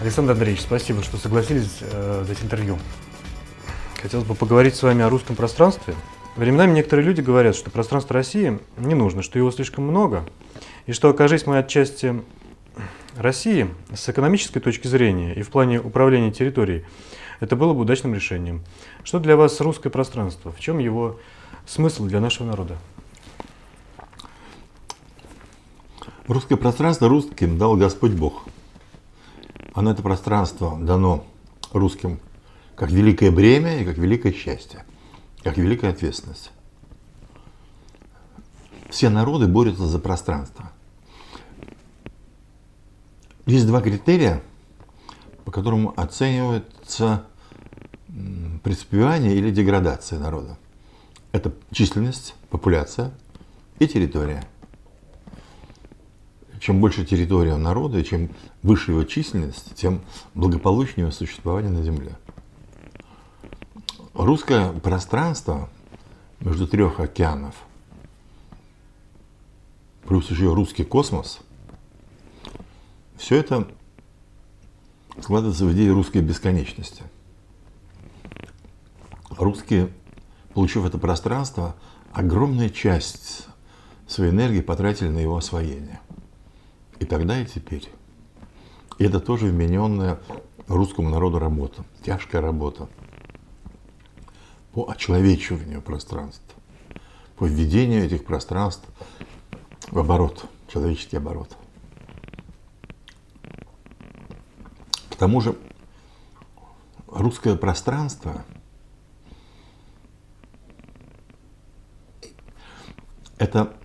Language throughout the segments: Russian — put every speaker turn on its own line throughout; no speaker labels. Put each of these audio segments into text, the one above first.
Александр Андреевич, спасибо, что согласились э, дать интервью. Хотелось бы поговорить с вами о русском пространстве. Временами некоторые люди говорят, что пространство России не нужно, что его слишком много, и что, окажись мы отчасти России, с экономической точки зрения и в плане управления территорией, это было бы удачным решением. Что для вас русское пространство? В чем его смысл для нашего народа?
Русское пространство русским дал Господь Бог. Оно, это пространство, дано русским как великое бремя и как великое счастье, как великая ответственность. Все народы борются за пространство. Есть два критерия, по которым оценивается преуспевание или деградация народа. Это численность, популяция и территория. Чем больше территория народа, чем выше его численность, тем благополучнее его существование на Земле. Русское пространство между трех океанов, плюс еще русский космос, все это складывается в идее русской бесконечности – русские, получив это пространство, огромную часть своей энергии потратили на его освоение. И тогда, и теперь. И это тоже вмененная русскому народу работа, тяжкая работа по очеловечиванию пространств, по введению этих пространств в оборот, человеческий оборот. К тому же русское пространство – это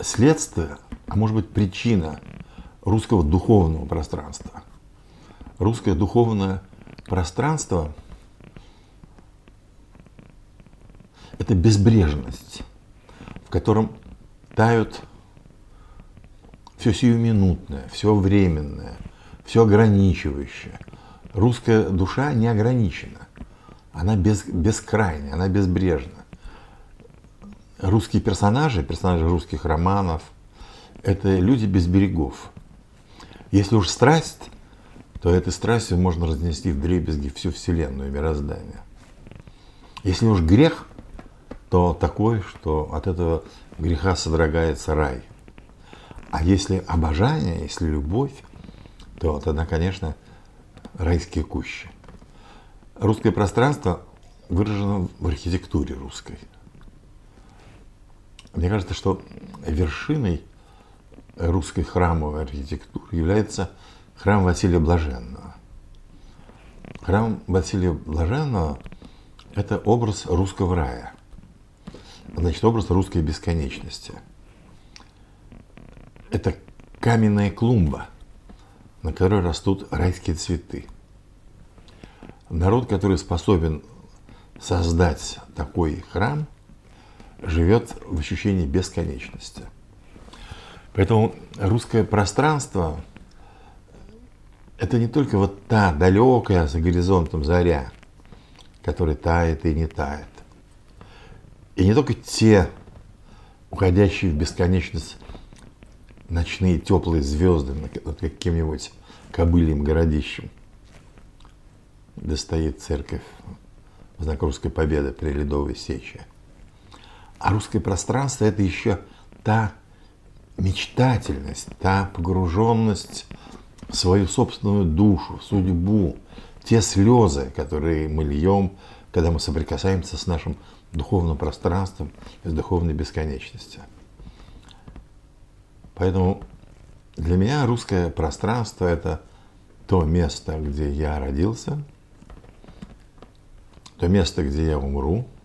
следствие, а может быть причина русского духовного пространства. Русское духовное пространство – это безбрежность, в котором тают все сиюминутное, все временное, все ограничивающее. Русская душа не ограничена, она без, бескрайняя, она безбрежна русские персонажи, персонажи русских романов, это люди без берегов. Если уж страсть, то этой страстью можно разнести в дребезги всю Вселенную, мироздание. Если уж грех, то такой, что от этого греха содрогается рай. А если обожание, если любовь, то тогда, конечно, райские кущи. Русское пространство выражено в архитектуре русской – мне кажется, что вершиной русской храмовой архитектуры является храм Василия Блаженного. Храм Василия Блаженного – это образ русского рая, значит, образ русской бесконечности. Это каменная клумба, на которой растут райские цветы. Народ, который способен создать такой храм – живет в ощущении бесконечности. Поэтому русское пространство – это не только вот та далекая за горизонтом заря, которая тает и не тает. И не только те уходящие в бесконечность ночные теплые звезды над каким-нибудь кобыльем городищем, где стоит церковь знак русской победы при Ледовой сече. А русское пространство – это еще та мечтательность, та погруженность в свою собственную душу, в судьбу, те слезы, которые мы льем, когда мы соприкасаемся с нашим духовным пространством, с духовной бесконечностью. Поэтому для меня русское пространство – это то место, где я родился, то место, где я умру –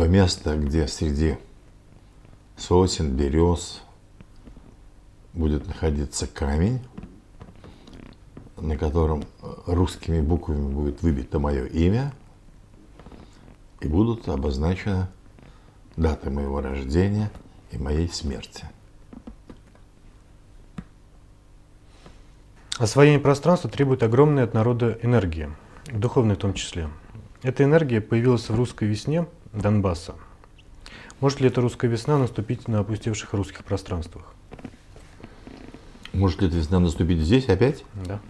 то место, где среди сосен, берез будет находиться камень, на котором русскими буквами будет выбито мое имя, и будут обозначены даты моего рождения и моей смерти.
Освоение пространства требует огромной от народа энергии, духовной в том числе. Эта энергия появилась в русской весне – Донбасса. Может ли эта русская весна наступить на опустевших русских пространствах?
Может ли эта весна наступить здесь опять?
Да.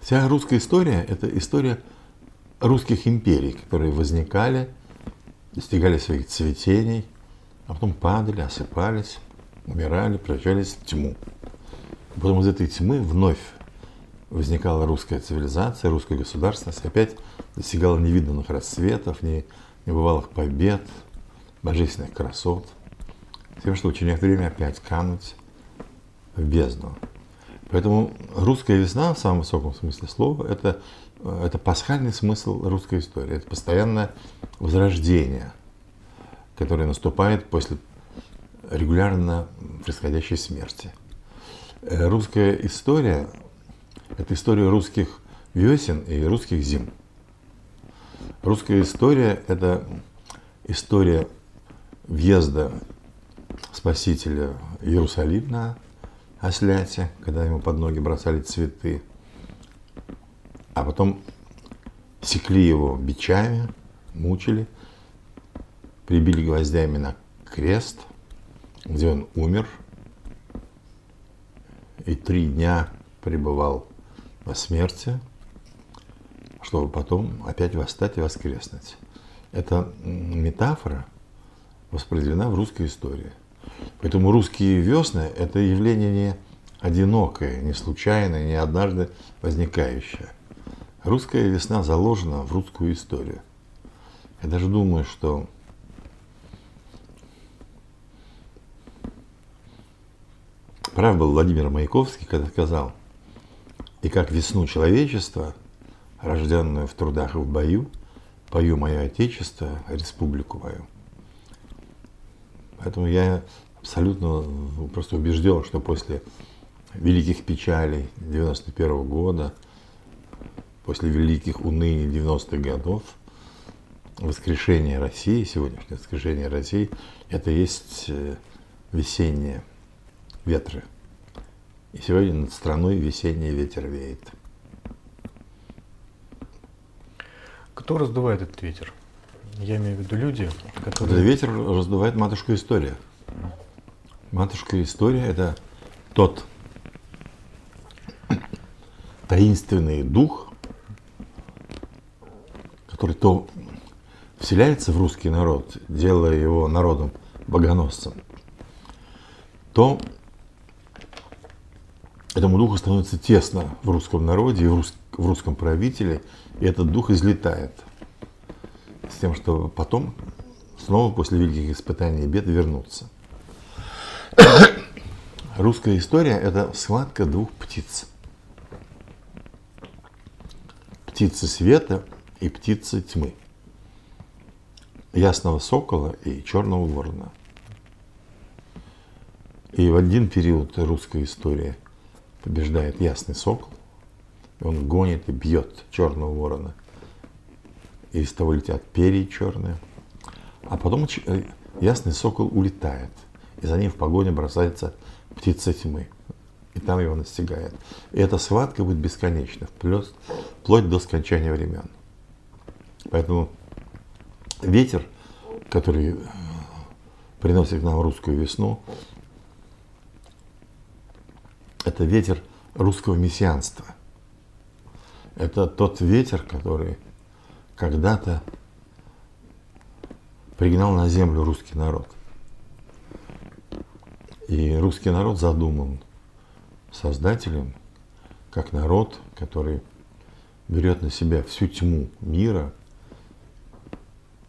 Вся русская история – это история русских империй, которые возникали, достигали своих цветений, а потом падали, осыпались, умирали, превращались в тьму. Потом из этой тьмы вновь возникала русская цивилизация, русская государственность, опять достигала невиданных расцветов, небывалых побед, божественных красот, тем, что через некоторое время опять кануть в бездну. Поэтому русская весна в самом высоком смысле слова это, это пасхальный смысл русской истории. Это постоянное возрождение, которое наступает после регулярно происходящей смерти. Э, русская история – это история русских весен и русских зим. Русская история – это история въезда Спасителя Иерусалим на осляте, когда ему под ноги бросали цветы, а потом секли его бичами, мучили, прибили гвоздями на крест, где он умер, и три дня пребывал смерти, чтобы потом опять восстать и воскреснуть. Эта метафора воспроизведена в русской истории. Поэтому русские весны – это явление не одинокое, не случайное, не однажды возникающее. Русская весна заложена в русскую историю. Я даже думаю, что прав был Владимир Маяковский, когда сказал, и как весну человечества, рожденную в трудах и в бою, пою мое Отечество, республику мою. Поэтому я абсолютно просто убежден, что после великих печалей 91 года, после великих уныний 90-х годов, воскрешение России, сегодняшнее воскрешение России, это есть э, весенние ветры. И сегодня над страной весенний ветер веет.
Кто раздувает этот ветер? Я имею в виду люди, которые...
Этот ветер раздувает матушка история. Матушка история – это тот таинственный дух, который то вселяется в русский народ, делая его народом богоносцем, то этому духу становится тесно в русском народе и в, рус, в русском правителе, и этот дух излетает с тем, чтобы потом снова после великих испытаний и бед вернуться. Русская история – это схватка двух птиц. Птицы света и птицы тьмы. Ясного сокола и черного ворона. И в один период русской истории побеждает ясный сокол, он гонит и бьет черного ворона. И из того летят перья черные. А потом э, ясный сокол улетает – и за ним в погоне бросается птица тьмы. И там его настигает. И эта схватка будет бесконечна, вплоть, вплоть до скончания времен. Поэтому ветер, который приносит нам русскую весну, это ветер русского мессианства. Это тот ветер, который когда-то пригнал на землю русский народ – и русский народ задуман создателем как народ, который берет на себя всю тьму мира,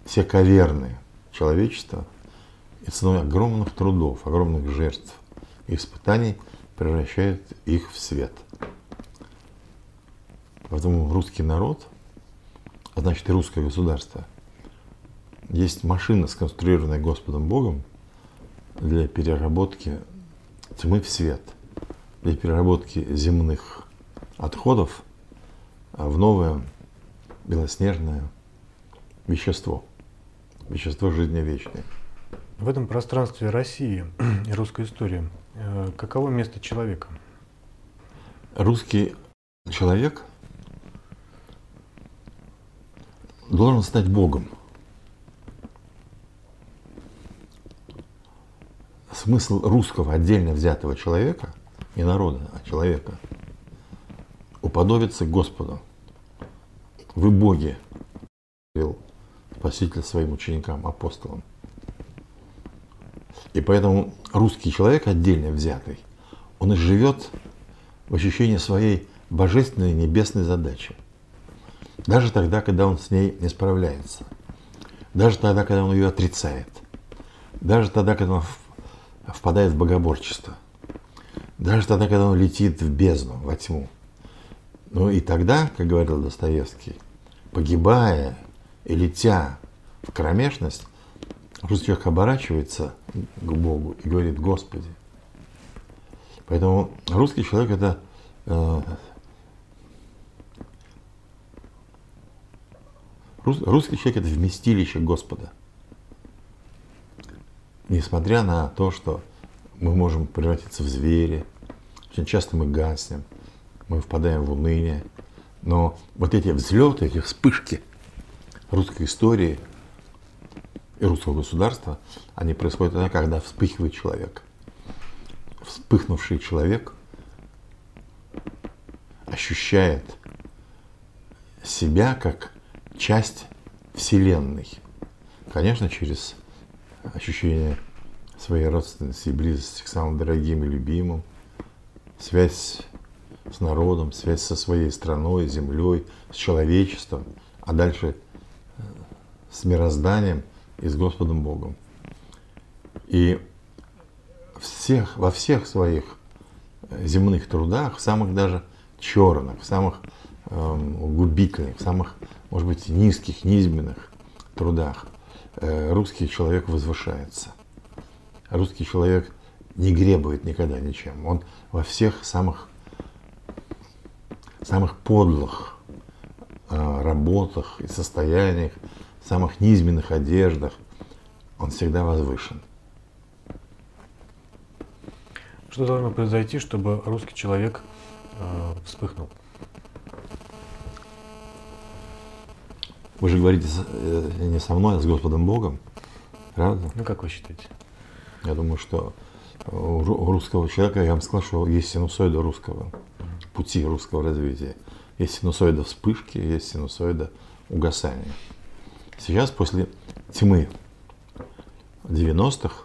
все каверны человечества и ценой огромных трудов, огромных жертв и испытаний превращает их в свет. Поэтому русский народ, а значит и русское государство, есть машина, сконструированная Господом Богом, для переработки тьмы в свет, для переработки земных отходов в новое белоснежное вещество, вещество жизни вечной.
В этом пространстве России и русской истории каково место человека?
Русский человек должен стать Богом – смысл русского отдельно взятого человека, не народа, а человека, уподобиться Господу. Вы боги, Спаситель своим ученикам, апостолам. И поэтому русский человек, отдельно взятый, он живет в ощущении своей божественной небесной задачи. Даже тогда, когда он с ней не справляется. Даже тогда, когда он ее отрицает. Даже тогда, когда он впадает в богоборчество. Даже тогда, когда он летит в бездну, во тьму. Ну и тогда, как говорил Достоевский, погибая и летя в кромешность, русский человек оборачивается к Богу и говорит, Господи. Поэтому русский человек это э, русский человек это вместилище Господа. Несмотря на то, что мы можем превратиться в звери, очень часто мы гаснем, мы впадаем в уныние, но вот эти взлеты, эти вспышки русской истории и русского государства, они происходят тогда, когда вспыхивает человек. Вспыхнувший человек ощущает себя как часть Вселенной. Конечно, через ощущение своей родственности и близости к самым дорогим и любимым, связь с народом, связь со своей страной, землей, с человечеством, а дальше э, с мирозданием и с Господом Богом. И всех, во всех своих э, земных трудах, в самых даже черных, в самых эм, губительных, самых, может быть, низких, низменных трудах э, русский человек возвышается. Русский человек не гребует никогда ничем. Он во всех самых самых подлых э, работах и состояниях, самых низменных одеждах, он всегда возвышен.
Что должно произойти, чтобы русский человек э, вспыхнул?
Вы же говорите э, не со мной, а с Господом Богом, правда?
Ну, как вы считаете?
Я думаю, что у русского человека, я вам сказал, что есть синусоида русского пути русского развития. Есть синусоида вспышки, есть синусоида угасания. Сейчас, после тьмы 90-х,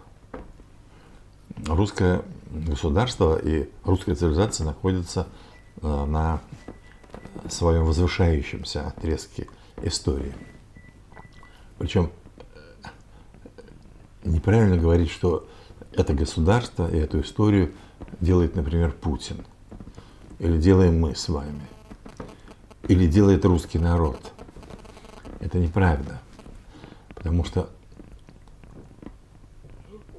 русское государство и русская цивилизация находятся э, на своем возвышающемся отрезке истории. Причем неправильно говорить, что это государство и эту историю делает, например, Путин – или делаем мы с вами, или делает русский народ. Это неправильно, потому что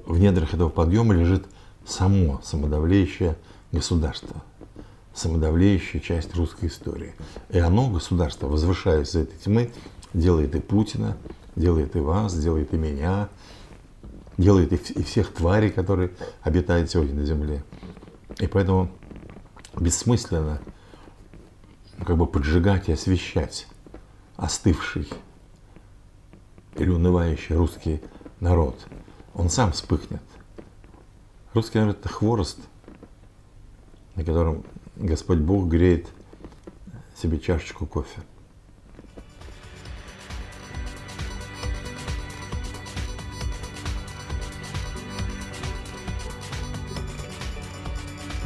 в недрах этого подъема лежит само самодавлеющее государство, самодавлеющая часть русской истории. И оно, государство, возвышаясь из этой тьмы, делает и Путина, делает и вас, делает и меня, делает и всех тварей, которые обитают сегодня на Земле. И поэтому бессмысленно как бы поджигать и освещать остывший или унывающий русский народ. Он сам вспыхнет. Русский народ – это хворост, на котором Господь Бог греет себе чашечку кофе.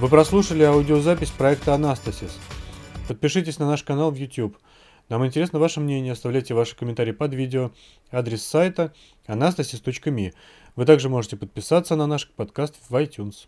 Вы прослушали аудиозапись проекта «Анастасис». Подпишитесь на наш канал в YouTube. Нам интересно ваше мнение, оставляйте ваши комментарии под видео. Адрес сайта anastasis.me. Вы также можете подписаться на наш подкаст в iTunes.